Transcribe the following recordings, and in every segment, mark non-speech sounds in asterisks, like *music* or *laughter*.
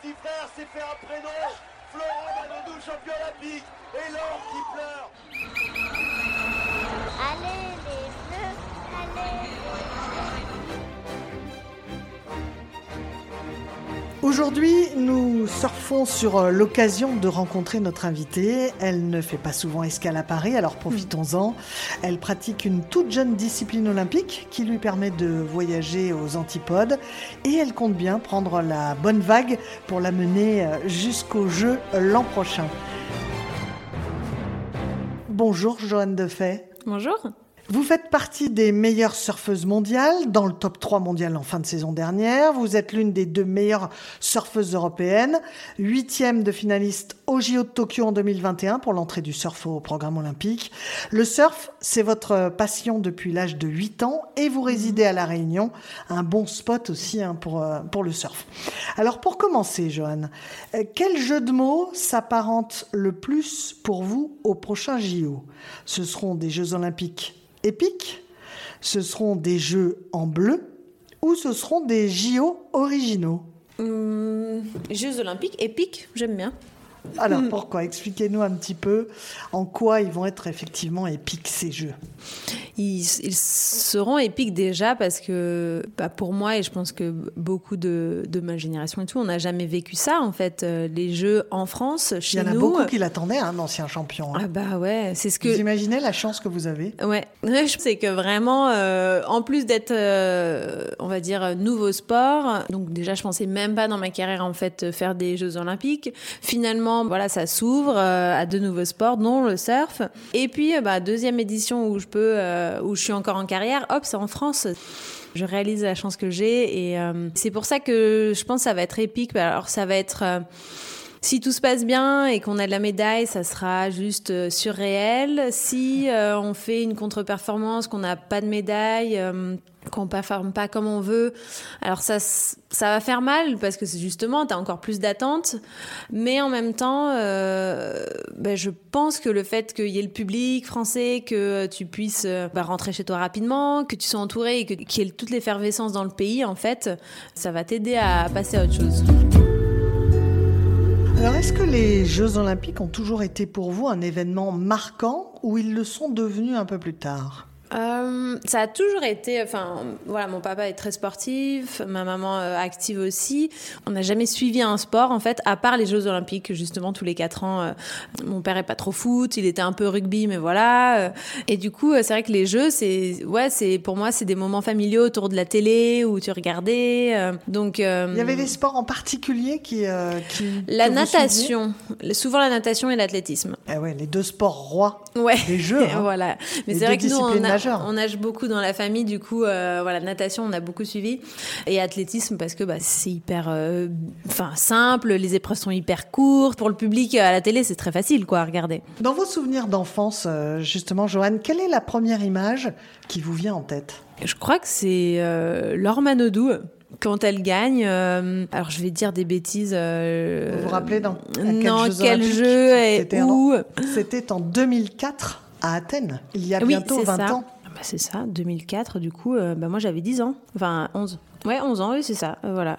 Petit frère s'est fait un prénom. Florent Manodou, champion olympique. Et l'or qui pleure. Aujourd'hui, nous surfons sur euh, l'occasion de rencontrer notre invitée. Elle ne fait pas souvent escale à Paris, alors profitons-en. Elle pratique une toute jeune discipline olympique qui lui permet de voyager aux antipodes et elle compte bien prendre la bonne vague pour la mener euh, jusqu'aux Jeux l'an prochain. Bonjour Joanne Defay. Bonjour. Vous faites partie des meilleures surfeuses mondiales, dans le top 3 mondial en fin de saison dernière. Vous êtes l'une des deux meilleures surfeuses européennes, huitième de finaliste au JO de Tokyo en 2021 pour l'entrée du surf au programme olympique. Le surf, c'est votre passion depuis l'âge de 8 ans et vous résidez à La Réunion, un bon spot aussi hein, pour, euh, pour le surf. Alors pour commencer, Joanne, euh, quel jeu de mots s'apparente le plus pour vous au prochain JO Ce seront des Jeux olympiques épiques, ce seront des jeux en bleu ou ce seront des JO originaux Hum, Jeux olympiques, épiques, j'aime bien. Alors pourquoi? Expliquez-nous un petit peu en quoi ils vont être effectivement épiques ces jeux. Ils, ils seront épiques déjà parce que bah, pour moi et je pense que beaucoup de, de ma génération et tout, on n'a jamais vécu ça en fait. Euh, les jeux en France, Il chez y en a nous. beaucoup qui l'attendaient, un ancien champion. hein. Ah bah ouais, c'est ce que. Vous imaginez la chance que vous avez Ouais, *laughs* sais que vraiment, euh, en plus d'être, euh, on va dire, nouveau sport, donc déjà je pensais même pas dans ma carrière en fait faire des Jeux Olympiques. Finalement, voilà, ça s'ouvre euh, à de nouveaux sports, dont le surf. Et puis, bah, deuxième édition où je peux, euh, où je suis encore en carrière, hop, c'est en France. Je réalise la chance que j'ai et euh, c'est pour ça que je pense que ça va être épique. Alors ça va être euh, si tout se passe bien et qu'on a de la médaille, ça sera juste euh, surréel. Si euh, on fait une contre-performance, qu'on n'a pas de médaille, euh, qu'on ne performe pas comme on veut, alors ça, ça va faire mal parce que justement, tu as encore plus d'attentes. Mais en même temps, ben, je pense que le fait qu'il y ait le public français, que tu puisses bah, rentrer chez toi rapidement, que tu sois entouré et qu'il y ait toute l'effervescence dans le pays, en fait, ça va t'aider à passer à autre chose. Alors est-ce que les Jeux olympiques ont toujours été pour vous un événement marquant ou ils le sont devenus un peu plus tard? Euh, ça a toujours été, enfin, voilà, mon papa est très sportif, ma maman euh, active aussi. On n'a jamais suivi un sport, en fait, à part les Jeux Olympiques, justement, tous les quatre ans. euh, mon père est pas trop foot, il était un peu rugby, mais voilà. et du coup, c'est vrai que les Jeux, c'est, ouais, c'est, pour moi, c'est des moments familiaux autour de la télé où tu regardais. donc, euh, Il y avait des sports en particulier qui... euh, qui la que vous suiviez natation, souvent la natation et l'athlétisme. Eh ouais, les deux sports rois Ouais. des Jeux. *laughs* hein. voilà. Mais c'est vrai que nous, on, a- on nage beaucoup dans la famille, du coup, euh, voilà, natation, on a beaucoup suivi. Et athlétisme, parce que bah, c'est hyper euh, simple, les épreuves sont hyper courtes. Pour le public euh, à la télé, c'est très facile, quoi, à regarder. Dans vos souvenirs d'enfance, euh, justement, Joanne, quelle est la première image qui vous vient en tête? Je crois que c'est euh, Laure Manodou. Quand elle gagne, euh, alors je vais dire des bêtises. euh, Vous vous rappelez dans à Non, quel jeu et C'était où? C'était en 2004 à Athènes, il y a Oui, bientôt c'est 20 ça. ans. Ah bah, c'est ça, 2004, du coup, euh, bah, moi j'avais 10 ans. Enfin, 11. Ouais, 11 ans, oui, c'est ça, euh, voilà.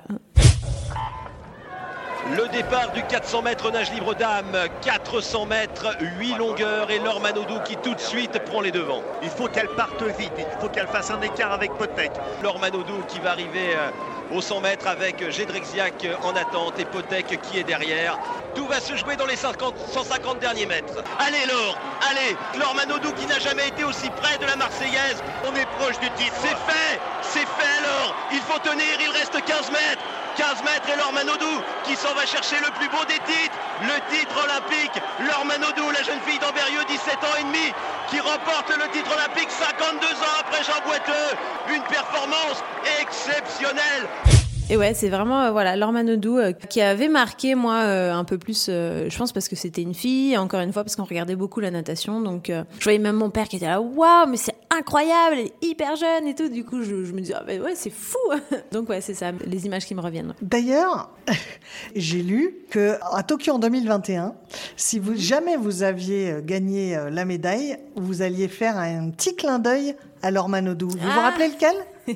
Le départ du 400 mètres nage libre dame, 400 mètres, 8 longueurs et Laure Manodou qui tout de suite prend les devants. Il faut qu'elle parte vite, il faut qu'elle fasse un écart avec Potek. Laure Manodou qui va arriver euh, au 100 mètres avec Gédrexiac en attente et Potek qui est derrière. Tout va se jouer dans les 50, 150 derniers mètres. Allez Laure, allez Laure Manodou qui n'a jamais été aussi près de la Marseillaise. On est proche du titre. C'est fait, c'est fait alors. Il faut tenir, il reste 15 mètres. 15 mètres et Laure Manodou qui s'en va chercher le plus beau des titres, le titre olympique. Laure Manodou, la jeune fille d'Amberieux, 17 ans et demi, qui remporte le titre olympique 52 ans après Jean Boiteux. Une performance exceptionnelle. Et ouais, c'est vraiment euh, voilà Laure Manodou euh, qui avait marqué moi euh, un peu plus, euh, je pense parce que c'était une fille, encore une fois parce qu'on regardait beaucoup la natation, donc je voyais même mon père qui était là, waouh, mais c'est incroyable, elle est hyper jeune et tout. Du coup, je, je me disais, ah, ben ouais, c'est fou. *laughs* donc ouais, c'est ça, les images qui me reviennent. D'ailleurs, *laughs* j'ai lu que à Tokyo en 2021, si vous jamais vous aviez gagné la médaille, vous alliez faire un petit clin d'œil Laure Manodou. Vous vous Ah. rappelez lequel? *laughs*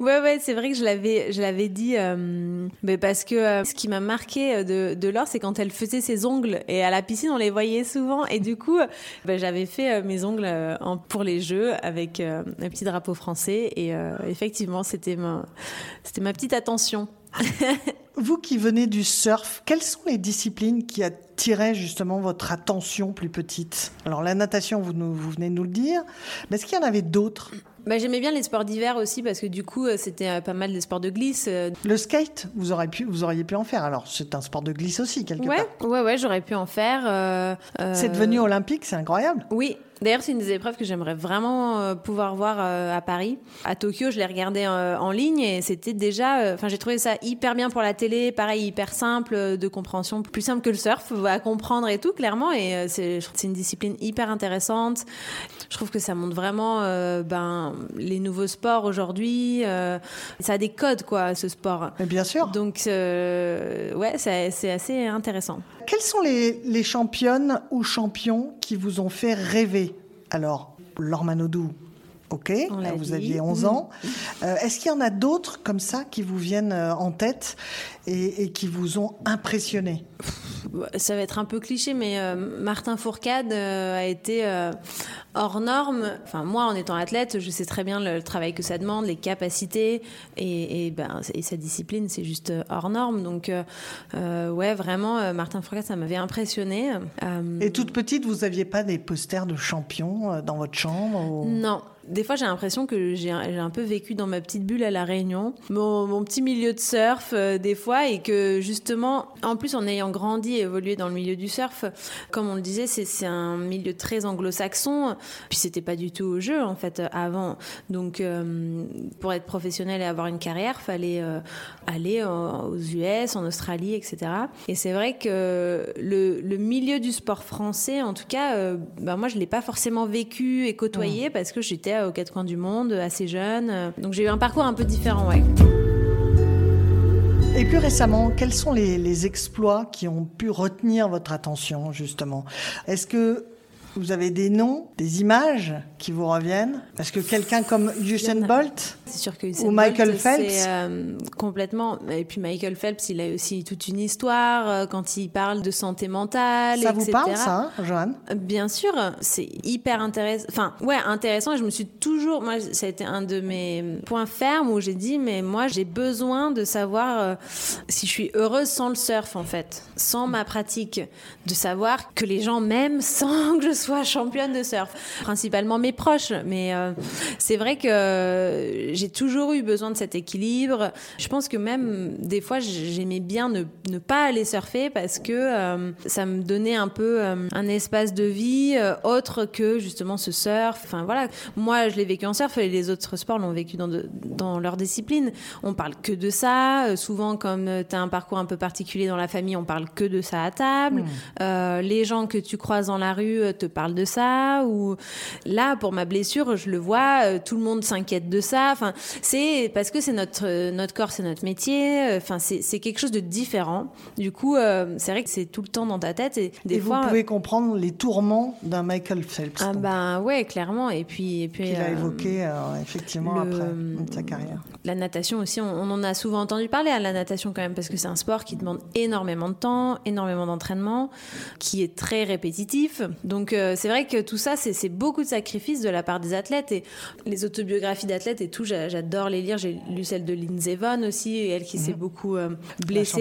Ouais, ouais, c'est vrai que je l'avais, je l'avais dit, euh, mais parce que euh, ce qui m'a marqué euh, de, de Laure, c'est quand elle faisait ses ongles et à la piscine, on les voyait souvent. Et du coup, ben, j'avais fait mes ongles en- pour les Jeux avec euh, un petit drapeau français. Et effectivement, c'était ma, c'était ma petite attention. *laughs* Vous qui venez du surf, quelles sont les disciplines qui attiraient justement votre attention plus petite? Alors la natation, vous, venez de nous le dire, mais est-ce qu'il y en avait d'autres? Bah, j'aimais bien les sports d'hiver aussi parce que du coup, euh, c'était euh, pas mal des sports de glisse. euh, Le skate, vous, auriez pu, vous auriez pu en faire. Alors c'est un sport de glisse aussi quelque Ouais, part. ouais, ouais, j'aurais pu en faire. euh, C'est devenu olympique, c'est incroyable. Oui, d'ailleurs c'est une des épreuves que j'aimerais vraiment pouvoir voir à Paris. À Tokyo, je l'ai regardé en ligne et c'était déjà, enfin j'ai trouvé ça hyper bien pour la télé, pareil hyper simple de compréhension, plus simple que le surf à comprendre et tout clairement. Et c'est une discipline hyper intéressante. Je trouve que ça montre vraiment ben les nouveaux sports aujourd'hui. euh, ça a des codes quoi ce sport. Bien sûr. Donc euh, ouais, c'est assez intéressant. Quelles sont les, les championnes ou champions qui vous ont fait rêver? Alors, Laure Manodou, ok, l'a vous dit. aviez 11 ans. Euh, Est-ce qu'il y en a d'autres comme ça qui vous viennent euh, en tête et, et qui vous ont impressionné? Ça va être un peu cliché, mais euh, Martin Fourcade euh, a été euh, hors norme. Enfin, moi, en étant athlète, je sais très bien le, le travail que ça demande, les capacités et, et, ben, et sa discipline, c'est juste euh, hors norme. Donc, euh, euh, ouais, vraiment, euh, Martin Fourcade, ça m'avait impressionné. Euh, Et toute petite, vous n'aviez pas des posters de champions euh, dans votre chambre ou- Non. Des fois, j'ai l'impression que j'ai un, peu vécu dans ma petite bulle à La Réunion, mon, mon petit milieu de surf, euh, des fois, et que justement, en plus, en ayant grandi et évolué dans le milieu du surf, comme on le disait, c'est un milieu très anglo-saxon, puis c'était pas du tout au jeu, en fait, avant. Donc, euh, pour être professionnel et avoir une carrière, fallait euh, aller aux US, en Australie, etc. Et c'est vrai que le, le milieu du sport français, en tout cas, bah, moi, je l'ai pas forcément vécu et côtoyé parce que j'étais aux quatre coins du monde, assez jeune. Donc, j'ai eu un parcours un peu différent. Et plus récemment, quels sont les, les exploits qui ont pu retenir votre attention, justement? Est-ce que vous avez des noms, des images qui vous reviennent Parce que quelqu'un comme Usain. Bolt, C'est sûr que Usain Ou Michael Bolt, Phelps. euh, complètement. Et puis Michael Phelps, il a aussi toute une histoire euh, quand il parle de santé mentale, ça vous parle, ça, hein, Johan Bien sûr, c'est hyper intéressant. Enfin, ouais, intéressant. Et je me suis toujours, moi, ça a été un de mes points fermes où j'ai dit, mais moi, j'ai besoin de savoir euh, si je suis heureuse sans le surf, en fait, sans ma pratique, de savoir que les gens m'aiment *laughs* sans que je sois championne de surf. Principalement mes proches, mais euh, c'est vrai que j'ai toujours eu besoin de cet équilibre. Je pense que même des fois, j'aimais bien ne, ne pas aller surfer parce que euh, ça me donnait un peu euh, un espace de vie autre que justement ce surf. Enfin voilà, moi je l'ai vécu en surf et les autres sports l'ont vécu dans, de- dans leur discipline. On parle que de ça. Souvent, comme tu as un parcours un peu particulier dans la famille, on parle que de ça à table. Euh, les gens que tu croises dans la rue te parlent de ça. Ou là, pour ma blessure, je le vois, euh, tout le monde s'inquiète de ça. Enfin, c'est parce que c'est notre euh, notre corps, c'est notre métier. Euh, Enfin, c'est quelque chose de différent. Du coup, euh, c'est vrai que c'est tout le temps dans ta tête et des Et fois. vous pouvez comprendre les tourments d'un Michael Phelps Ah donc, bah ouais, clairement. Et puis, et puis qu'il a euh, évoqué euh, effectivement le- après sa carrière. La natation aussi, on, on en a souvent entendu parler à la natation quand même, parce que c'est un sport qui demande énormément de temps, énormément d'entraînement, qui est très répétitif. Donc euh, c'est vrai que tout ça, c'est beaucoup de sacrifices de la part des athlètes. Et les autobiographies d'athlètes et tout, j'a- j'adore les lire. J'ai lu celle de Lindsey Vonn aussi, elle qui s'est beaucoup euh, blessée,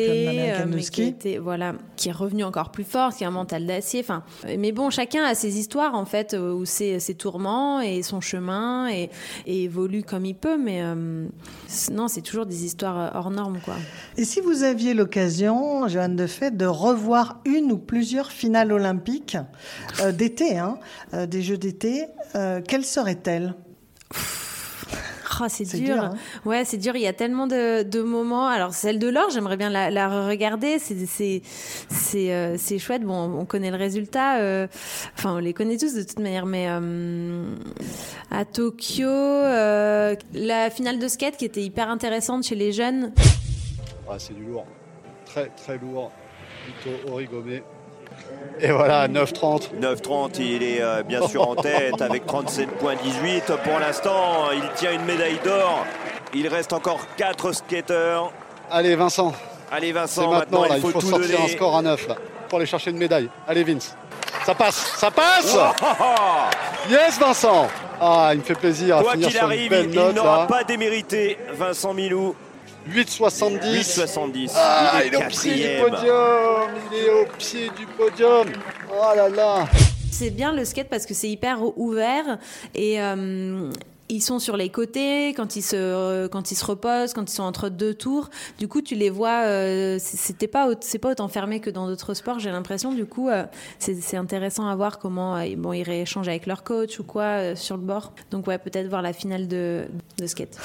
de mais qui était, voilà, qui est revenue encore plus forte, qui a un mental d'acier. Enfin, mais bon, chacun a ses histoires en fait, euh, ou ses, ses tourments et son chemin et, et évolue comme il peut. Mais euh, non, c'est toujours des histoires euh, hors normes, quoi. Et si vous aviez l'occasion, Johan de fait, de revoir une ou plusieurs finales olympiques euh, des d'été, hein, euh, des Jeux d'été. Euh, quelle serait-elle? Oh, c'est dur. dur, hein. Ouais, c'est dur. Il y a tellement de, de moments. Alors, celle de l'or, j'aimerais bien la, la regarder. C'est euh, c'est chouette. Bon, on connaît le résultat. euh, Enfin, on les connaît tous de toute manière. Mais euh, à Tokyo, euh, la finale de skate qui était hyper intéressante chez les jeunes. Ah, c'est du lourd. Très très lourd. Plutôt origomé. Et voilà, 9,30. 9,30, il est euh, bien sûr en tête avec 37,18. Pour l'instant, il tient une médaille d'or. Il reste encore 4 skateurs. Allez Vincent, Allez Vincent, maintenant, là, il faut, tout sortir donner. un score à 9 là, pour aller chercher une médaille. Allez Vince. Ça passe, ça passe Yes Vincent Ah, il me fait plaisir Quoi qu'il arrive, il, il n'aura pas démérité Vincent Milou. 8,70. 8,70. Ah, il est il est au pied du podium Il est au pied du podium Oh là là C'est bien le skate parce que c'est hyper ouvert et euh, ils sont sur les côtés quand ils se quand ils se reposent, quand ils sont entre deux tours. Du coup, tu les vois. euh, C'était pas c'est pas autant fermé que dans d'autres sports. J'ai l'impression. Du coup, euh, c'est c'est intéressant à voir comment euh, bon ils rééchangent avec leur coach ou quoi euh, sur le bord. Donc ouais, peut-être voir la finale de de skate.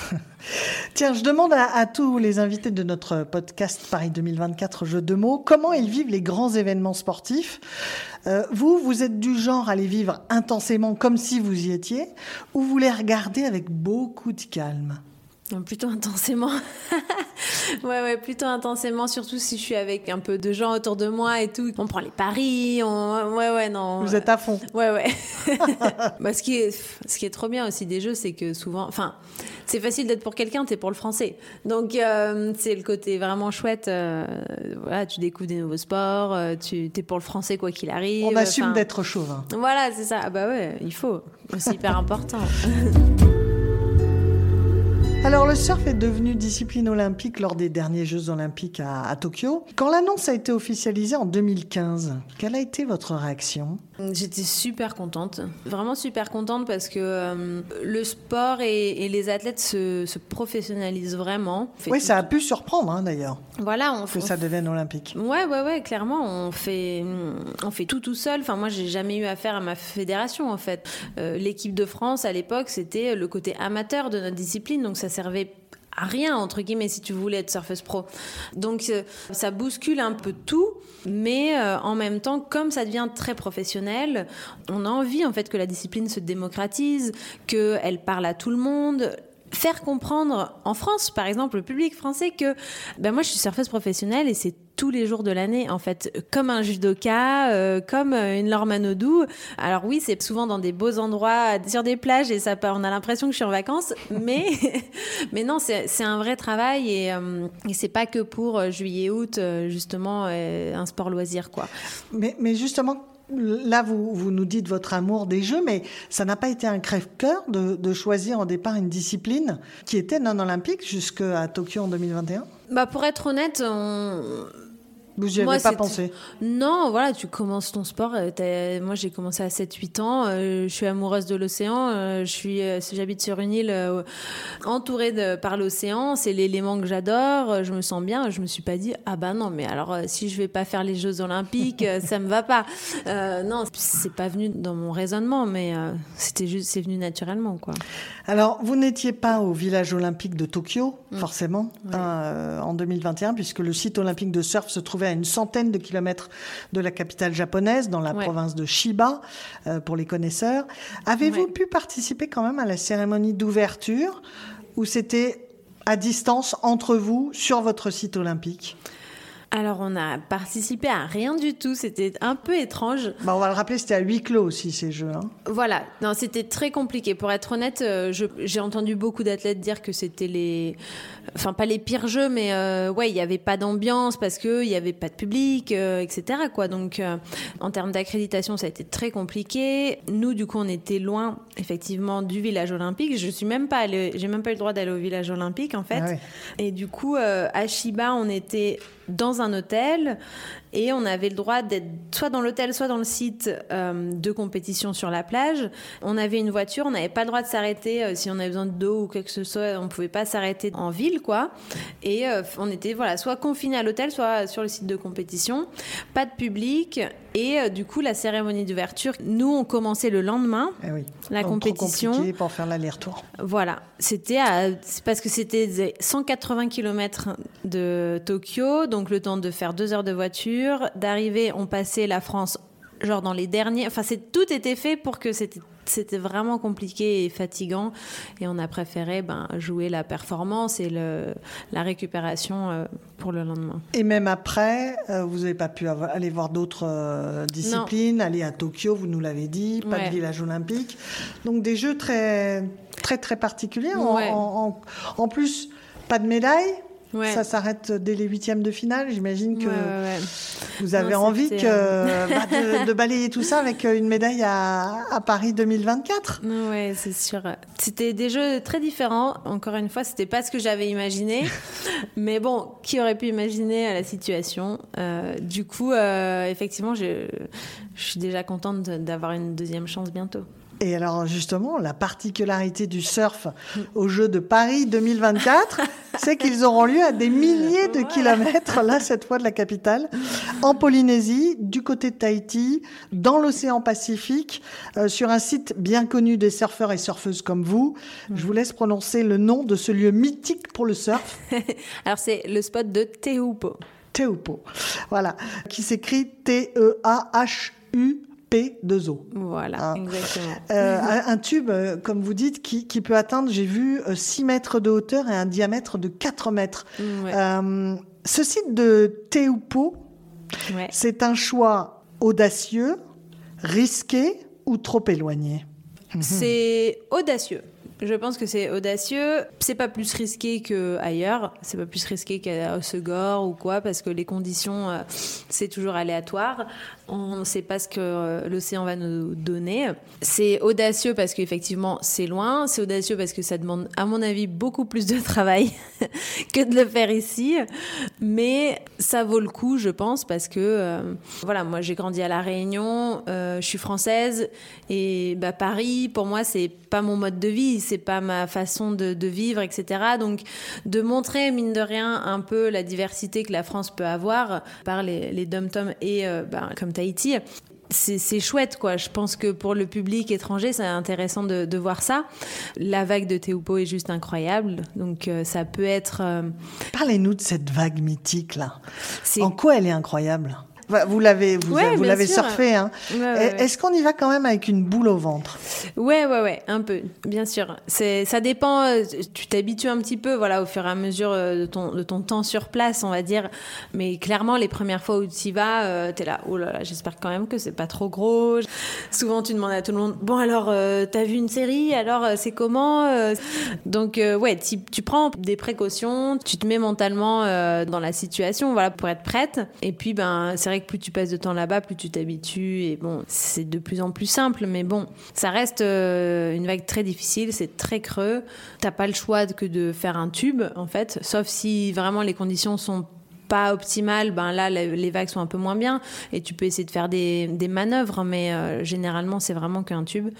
*laughs* Tiens, je demande à, à tous les invités de notre podcast Paris 2024 Jeux de mots comment ils vivent les grands événements sportifs? Euh, vous, vous êtes du genre à les vivre intensément comme si vous y étiez, ou vous les regardez avec beaucoup de calme? Plutôt intensément. *laughs* ouais, ouais, plutôt intensément, surtout si je suis avec un peu de gens autour de moi et tout. On prend les paris, on... ouais, ouais, non. Vous êtes à fond. Ouais, ouais. *laughs* bah, ce, qui est, ce qui est trop bien aussi des jeux, c'est que souvent. Enfin, c'est facile d'être pour quelqu'un, t'es pour le français. Donc, euh, c'est le côté vraiment chouette. euh, voilà, tu découvres des nouveaux sports, euh, tu es pour le français quoi qu'il arrive. On assume d'être chauvin. Voilà, c'est ça. Ah bah ouais, il faut. C'est hyper important. *laughs* Alors le surf est devenu discipline olympique lors des derniers Jeux olympiques à, Tokyo. Quand l'annonce a été officialisée en 2015, quelle a été votre réaction? J'étais super contente, vraiment super contente parce que euh, le sport et, et les athlètes se, se professionnalisent vraiment. Fait Oui, tout- ça a pu surprendre hein, d'ailleurs Voilà, on que on ça devienne olympique. Ouais, ouais, ouais, clairement, on fait, on fait tout tout seul. Enfin, moi, j'ai jamais eu affaire à ma fédération, en fait. Euh, L'équipe de France, à l'époque, c'était le côté amateur de notre discipline, donc ça servait rien, entre guillemets, si tu voulais être surfeuse pro. Donc, euh, ça bouscule un peu tout, mais euh, en même temps, comme ça devient très professionnel, on a envie, en fait, que la discipline se démocratise, qu'elle parle à tout le monde faire comprendre en France, par exemple, le public français que ben moi je suis surfeuse professionnelle et c'est tous les jours de l'année en fait, comme un judoka, euh, comme euh, une Laure Manodou. Alors oui, c'est souvent dans des beaux endroits, sur des plages et ça, on a l'impression que je suis en vacances, mais *laughs* mais non, c'est un vrai travail et, euh, et c'est pas que pour euh, juillet-août euh, justement un sport loisir quoi. Mais, mais justement, là, vous, vous nous dites votre amour des jeux, mais ça n'a pas été un crève-cœur de, choisir au départ une discipline qui était non olympique jusqu'à Tokyo en 2021 Bah pour être honnête, on, Vous n'y avez pas pensé Non, voilà, tu commences ton sport. euh, Moi, j'ai commencé à 7-8 ans. euh, je suis amoureuse de l'océan. euh, je suis, euh, j'habite sur une île entourée de, par l'océan. C'est l'élément que j'adore. Je me sens bien. Je me suis pas dit, ah bah non, mais alors si je vais pas faire les Jeux Olympiques, ça me va pas. *laughs* Non, c'est pas venu dans mon raisonnement, mais c'était juste, c'est venu naturellement, quoi. Alors, vous n'étiez pas au village olympique de Tokyo, Mm. forcément, hein, en 2021, puisque le site olympique de surf se trouvait à une centaine de kilomètres de la capitale japonaise, dans la Ouais. province de Shiba, euh, pour les connaisseurs. Avez-vous Ouais. pu participer quand même à la cérémonie d'ouverture, ou c'était à distance entre vous sur votre site olympique? Alors, on a participé à rien du tout. C'était un peu étrange. bah, On va le rappeler, c'était à huis clos aussi, ces jeux. hein. Voilà, non, c'était très compliqué. Pour être honnête, euh, j'ai entendu beaucoup d'athlètes dire que c'était les, enfin pas les pires jeux, mais euh, ouais, il n'y avait pas d'ambiance parce que il y avait pas de public, euh, etc. Quoi. Donc, en termes d'accréditation, ça a été très compliqué. Nous, du coup, on était loin, effectivement, du village olympique. Je suis même pas allée, j'ai même pas eu le droit d'aller au village olympique, en fait. Ah ouais. Et du coup, à Shiba, on était dans un hôtel et on avait le droit d'être soit dans l'hôtel, soit dans le site euh, de compétition sur la plage. On avait une voiture, on n'avait pas le droit de s'arrêter euh, si on avait besoin d'eau ou quelque chose, soit, on pouvait pas s'arrêter en ville, quoi. Et euh, on était voilà, soit confiné à l'hôtel, soit sur le site de compétition. Pas de public et du coup la cérémonie d'ouverture. Nous on commençait le lendemain. Eh oui. La Donc, trop compétition. compliqué pour faire l'aller-retour. Voilà, c'était parce que c'était 180 km de Tokyo, donc le temps de faire deux heures de voiture, d'arriver, on passait la France genre dans les derniers, enfin c'est tout était fait pour que c'était c'était vraiment compliqué et fatigant et on a préféré ben, jouer la performance et le, la récupération euh, pour le lendemain. Et même après, euh, vous n'avez pas pu aller voir d'autres euh, disciplines, aller à Tokyo, vous nous l'avez dit, pas Ouais. de village olympique. Donc des jeux très, très, très particuliers. En- Ouais. En, en- en plus, pas de médaille. Ouais. Ça s'arrête dès les huitièmes de finale. J'imagine que Ouais, ouais, ouais. vous avez Non, envie que, euh, bah, de, de balayer tout ça avec une médaille à, à Paris 2024. Ouais, c'est sûr. C'était des jeux très différents. Encore une fois, c'était pas ce que j'avais imaginé. *laughs* Mais bon, qui aurait pu imaginer à la situation? Euh, Du coup, euh, effectivement, je, je suis déjà contente d'avoir une deuxième chance bientôt. Et alors justement, la particularité du surf aux Jeux de Paris 2024, *laughs* c'est qu'ils auront lieu à des milliers de kilomètres, là cette fois de la capitale, en Polynésie, du côté de Tahiti, dans l'océan Pacifique, euh, sur un site bien connu des surfeurs et surfeuses comme vous. Je vous laisse prononcer le nom de ce lieu mythique pour le surf. *laughs* Alors, c'est le spot de Tehupo. Teupo, voilà, qui s'écrit T-E-A-H-U-P-2-O. Voilà, Ah. exactement. Euh, un tube, euh, comme vous dites, qui, qui peut atteindre, j'ai vu, euh, 6 mètres de hauteur et un diamètre de 4 mètres. Ouais. Euh, ce site de Teupo, Ouais. c'est un choix audacieux, risqué ou trop éloigné? C'est audacieux. Je pense que c'est audacieux. C'est pas plus risqué que ailleurs. C'est pas plus risqué qu'à Osegor ou quoi, parce que les conditions, euh, c'est toujours aléatoire. On ne sait pas ce que euh, l'océan va nous donner. C'est audacieux parce qu'effectivement, c'est loin. C'est audacieux parce que ça demande, à mon avis, beaucoup plus de travail *laughs* que de le faire ici. Mais ça vaut le coup, je pense, parce que, euh, voilà, moi, j'ai grandi à La Réunion, je suis française, et bah, Paris, pour moi, c'est pas mon mode de vie, c'est pas ma façon de, de vivre, etc. Donc, de montrer, mine de rien, un peu la diversité que la France peut avoir par les, les dom-toms et euh, bah, comme Tahiti. C'est chouette, quoi. Je pense que pour le public étranger, c'est intéressant de, de voir ça. La vague de Teupo est juste incroyable. Donc, euh, ça peut être. euh, Parlez-nous de cette vague mythique là. En quoi elle est incroyable? Bah, Vous l'avez, vous, Ouais, vous bien l'avez surfé. Hein. Ouais, ouais, ouais. Est-ce qu'on y va quand même avec une boule au ventre? Ouais, ouais, ouais, un peu, bien sûr. C'est, ça dépend. euh, Tu t'habitues un petit peu, voilà, au fur et à mesure euh, de ton, de ton temps sur place, on va dire. Mais clairement, les premières fois où tu y vas, euh, t'es là, oh là là, j'espère quand même que c'est pas trop gros. Souvent, tu demandes à tout le monde, bon alors, euh, t'as vu une série? Alors, euh, c'est comment Donc, ouais, tu, tu prends des précautions, tu te mets mentalement dans la situation, voilà, pour être prête. Et puis, ben, c'est vrai que plus tu passes de temps là-bas, plus tu t'habitues. Et bon, c'est de plus en plus simple, mais bon, ça reste euh, une vague très difficile, c'est très creux. T'as pas le choix que de faire un tube, en fait, sauf si vraiment les conditions sont pas optimales, ben là les vagues sont un peu moins bien et tu peux essayer de faire des, des manœuvres, mais euh, généralement c'est vraiment qu'un tube.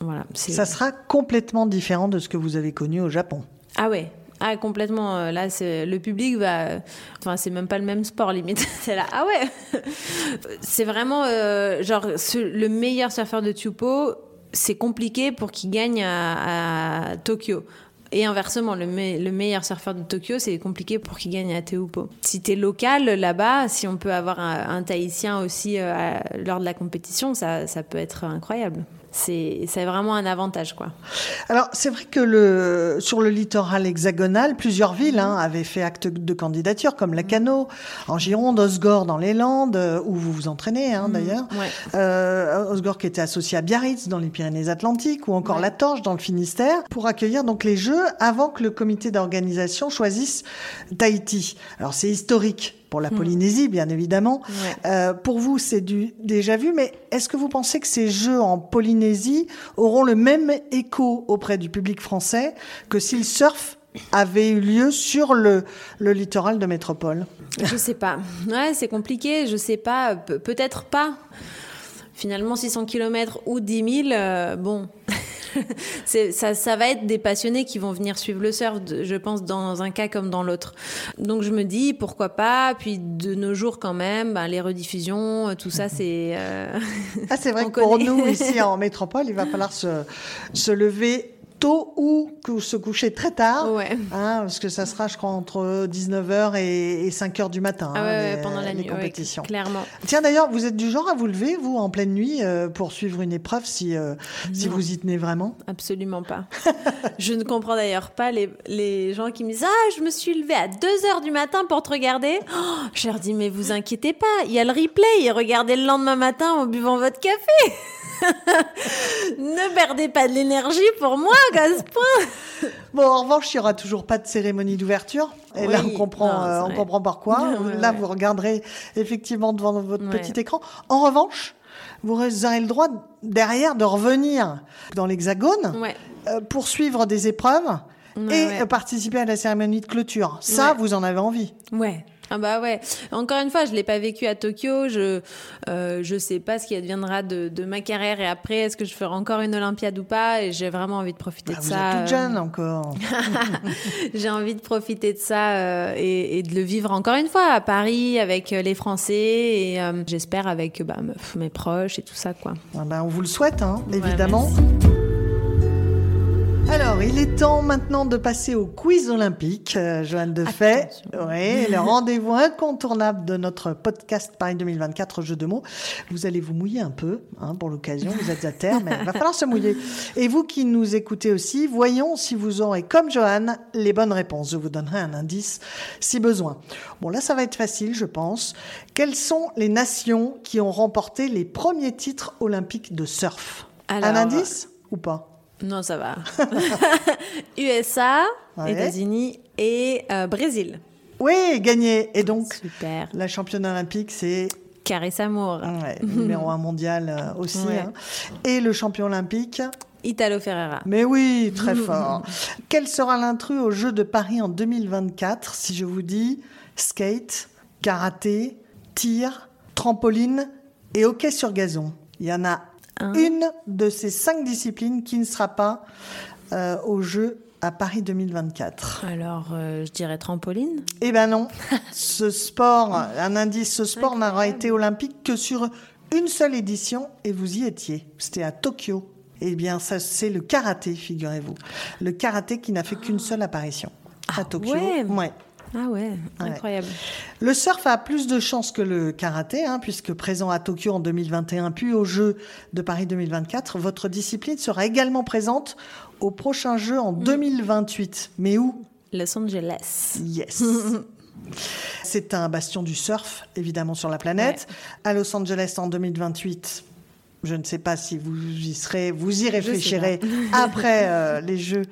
Voilà. Ça sera complètement différent de ce que vous avez connu au Japon. Ah ouais. Ah complètement. euh, Là, le public va. Enfin, c'est même pas le même sport limite. *laughs* c'est là. Ah ouais. c'est vraiment euh, genre le meilleur surfeur de Tupou. C'est compliqué pour qu'il gagne à, Tokyo. Et inversement, le, me- le meilleur surfeur de Tokyo, c'est compliqué pour qu'il gagne à Tehupo. Si t'es local là-bas, si on peut avoir un, un Tahitien aussi euh, lors de la compétition, ça, ça peut être incroyable. C'est vraiment un avantage, quoi. Alors, c'est vrai que le, sur le littoral hexagonal, plusieurs villes hein, avaient fait acte de candidature, comme Lacano, en Gironde, Osgore dans les Landes, euh, où vous vous entraînez hein, d'ailleurs. Ouais. Euh, Osgore qui était associé à Biarritz dans les Pyrénées-Atlantiques, ou encore Ouais. La Torche dans le Finistère, pour accueillir donc les Jeux avant que le comité d'organisation choisisse Tahiti. Alors, c'est historique pour la Polynésie, bien évidemment. Hmm. Ouais. Euh, pour vous, c'est du déjà vu, mais est-ce que vous pensez que ces jeux en Polynésie auront le même écho auprès du public français que si le surf avait eu lieu sur le, le littoral de métropole? Je sais pas. Ouais, c'est compliqué. Je sais pas. Pe- Peut-être pas. Finalement, 600 km ou 10 000, euh, bon. *laughs* Ça, ça va être des passionnés qui vont venir suivre le surf, je pense, dans un cas comme dans l'autre. Donc je me dis, pourquoi pas Puis de nos jours, quand même, ben, les rediffusions, euh, tout ça, c'est... euh, Ah, c'est *laughs* vrai que pour nous, *laughs* ici en métropole, il va falloir se, se lever tôt ou se coucher très tard. Ouais. Hein, parce que ça sera, je crois, entre 19h et, 5h du matin, Ah hein, ouais, les, pendant la les nuit, ouais, compétitions. clairement. Tiens, d'ailleurs, vous êtes du genre à vous lever, vous, en pleine nuit, euh, pour suivre une épreuve si, euh, si vous y tenez vraiment? Absolument pas. *laughs* je ne comprends d'ailleurs pas les, les gens qui me disent Ah, je me suis levée à 2 heures du matin pour te regarder. Oh, je leur dis Mais vous inquiétez pas, il y a le replay regardez le lendemain matin en buvant votre café. *laughs* ne perdez pas de l'énergie pour moi, à ce point. Bon, en revanche, il n'y aura toujours pas de cérémonie d'ouverture. Et là, on comprend, non, euh, on comprend pourquoi. *laughs* Ouais, là, ouais. vous regarderez effectivement devant votre Ouais. petit écran. En revanche, vous aurez le droit derrière de revenir dans l'hexagone euh, pour suivre des épreuves et participer à la cérémonie de clôture. Ça, vous en avez envie. Ouais. Ah bah ouais. Encore une fois, je l'ai pas vécu à Tokyo. Je euh, je sais pas ce qui adviendra de, de ma carrière et après est-ce que je ferai encore une Olympiade ou pas. Et j'ai vraiment envie de profiter Ah, de vous ça. êtes toute euh, jeune *laughs* encore. *laughs* J'ai envie de profiter de ça euh, et, et de le vivre encore une fois à Paris avec euh, les Français et euh, j'espère avec bah, me- mes proches et tout ça quoi. Ah ben, on vous le souhaite, hein, évidemment. Alors, il est temps maintenant de passer au quiz olympique, euh, Joanne Defay. Oui, le rendez-vous incontournable de notre podcast Paris 2024 Jeux de mots. Vous allez vous mouiller un peu hein, pour l'occasion, vous êtes à terre, mais il va falloir se mouiller. Et vous qui nous écoutez aussi, voyons si vous aurez, comme Joanne, les bonnes réponses. Je vous donnerai un indice si besoin. Bon, là, ça va être facile, je pense. Quelles sont les nations qui ont remporté les premiers titres olympiques de surf? Un indice ou pas? Non, ça va. *laughs* *laughs* USA, Ouais. États-Unis et euh, Brésil. Oui, gagné. Et donc, Super. la championne olympique, c'est Carissa Moore. ouais, numéro un mondial euh, aussi. Ouais. hein. Et le champion olympique, Italo Ferreira. mais oui, très *laughs* fort. Quel sera l'intrus aux Jeux de Paris en 2024 si je vous dis skate, karaté, tir, trampoline et hockey sur gazon? Il y en a Un. une de ces cinq disciplines qui ne sera pas euh, aux Jeux à Paris 2024. Alors, euh, je dirais trampoline. Eh ben non, *laughs* ce sport, un indice, ce sport n'aura été olympique que sur une seule édition et vous y étiez. C'était à Tokyo. Eh bien, ça, c'est le karaté, figurez-vous. Le karaté qui n'a fait qu'une seule apparition à Ah Tokyo. ouais. Ah ouais, Ouais. incroyable. Le surf a plus de chances que le karaté, hein, puisque présent à Tokyo en 2021, puis aux Jeux de Paris 2024. Votre discipline sera également présente aux prochains Jeux en 2028. Mais où? Los Angeles. Yes. *laughs* C'est un bastion du surf, évidemment, sur la planète. À Los Angeles en 2028, je ne sais pas si vous y serez, vous y réfléchirez *laughs* après euh, les Jeux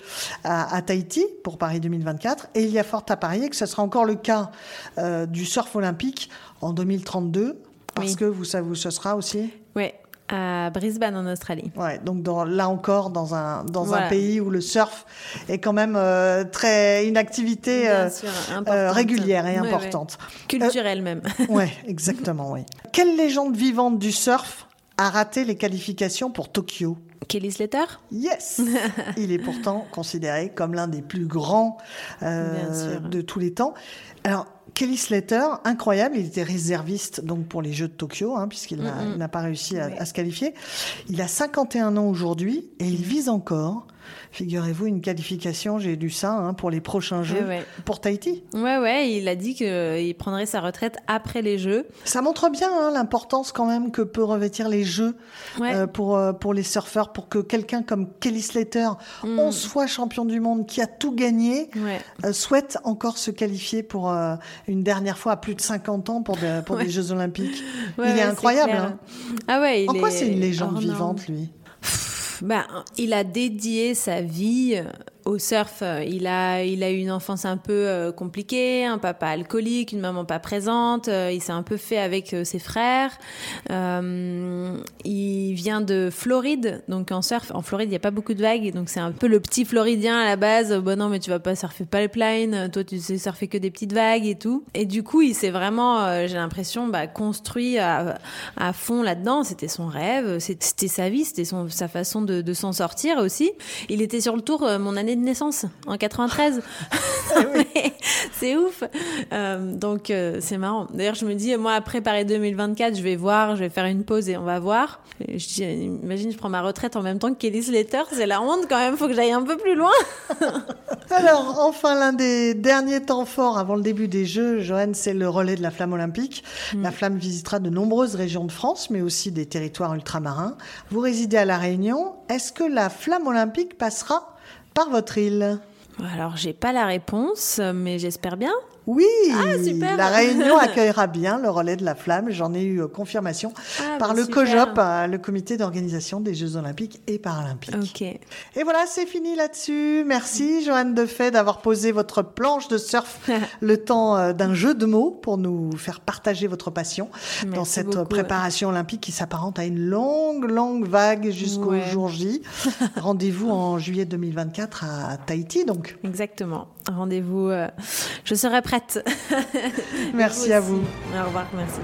à, à Tahiti pour Paris 2024. Et il y a fort à parier que ce sera encore le cas euh, du surf olympique en 2032, parce Oui. que vous savez où ce sera aussi? Ouais, à Brisbane en Australie. Ouais, donc dans, là encore dans un dans un pays où le surf est quand même euh, très une activité euh, sûr, euh, régulière et importante. Culturelle même. *laughs* Ouais, exactement, oui. Quelle légende vivante du surf a raté les qualifications pour Tokyo Kelly Slater? Yes *laughs* Il est pourtant considéré comme l'un des plus grands euh, de tous les temps. Alors, Kelly Slater, incroyable, il était réserviste donc pour les Jeux de Tokyo, hein, puisqu'il n'a pas réussi à, Oui. à se qualifier. Il a 51 ans aujourd'hui et il vise encore, figurez-vous, une qualification, j'ai lu ça, hein, pour les prochains Jeux, Ouais, pour Tahiti. Ouais, ouais, il a dit qu'il prendrait sa retraite après les Jeux. Ça montre bien hein, l'importance quand même que peut revêtir les Jeux Ouais. euh, pour, euh, pour les surfeurs, pour que quelqu'un comme Kelly Slater, Mm. 11 fois champion du monde, qui a tout gagné, Ouais. euh, souhaite encore se qualifier pour une dernière fois à plus de 50 ans pour, des- pour *laughs* des Jeux Olympiques. Il est incroyable. hein. Ah ouais, il En quoi est c'est une légende vivante, lui? Ben, il a dédié sa vie euh, au surf. Il a, il a eu une enfance un peu euh, compliquée, un papa alcoolique, une maman pas présente. Euh, il s'est un peu fait avec euh, ses frères. Euh, il vient de Floride, donc en surf. En Floride, il n'y a pas beaucoup de vagues, donc c'est un peu le petit Floridien à la base. Bon non, mais tu vas pas surfer pipeline, toi tu sais surfer que des petites vagues et tout. Et du coup, il s'est vraiment, euh, j'ai l'impression, bah, construit à, fond là-dedans. C'était son rêve, c'était sa vie, c'était sa façon de, de s'en sortir aussi. Il était sur le tour euh, mon année de naissance, en 93. *laughs* *laughs* c'est ouf. Euh, donc euh, c'est marrant. D'ailleurs, je me dis, moi, après Paris 2024, je vais voir, je vais faire une pause et on va voir. Et je dis, imagine, je prends ma retraite en même temps que Kelly Slater. C'est la honte quand même, faut que j'aille un peu plus loin. *laughs* Alors, enfin, l'un des derniers temps forts avant le début des Jeux, Joanne, c'est le relais de la flamme olympique. Mm. La flamme visitera de nombreuses régions de France, mais aussi des territoires ultramarins. Vous résidez à La Réunion. Est-ce que la flamme olympique passera par votre île alors, j'ai pas la réponse, mais j'espère bien. Oui, ah, la Réunion accueillera bien le relais de la flamme. J'en ai eu euh, confirmation ah, par le COJOP, euh, le comité d'organisation des Jeux Olympiques et Paralympiques. Et voilà, c'est fini là-dessus. Merci Joanne Defay d'avoir posé votre planche de surf *laughs* le temps euh, d'un jeu de mots pour nous faire partager votre passion dans cette préparation olympique qui s'apparente à une longue, longue vague jusqu'au jour J. *laughs* Rendez-vous en juillet 2024 à Tahiti, donc. Exactement. Rendez-vous. je serai prête *laughs* merci à vous. Au revoir, merci.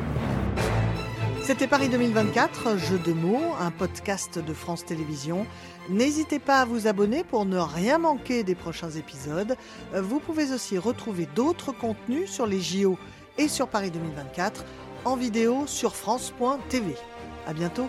C'était Paris 2024, Jeu de mots, un podcast de France Télévisions. N'hésitez pas à vous abonner pour ne rien manquer des prochains épisodes. Vous pouvez aussi retrouver d'autres contenus sur les JO et sur Paris 2024 en vidéo sur France.tv. À bientôt.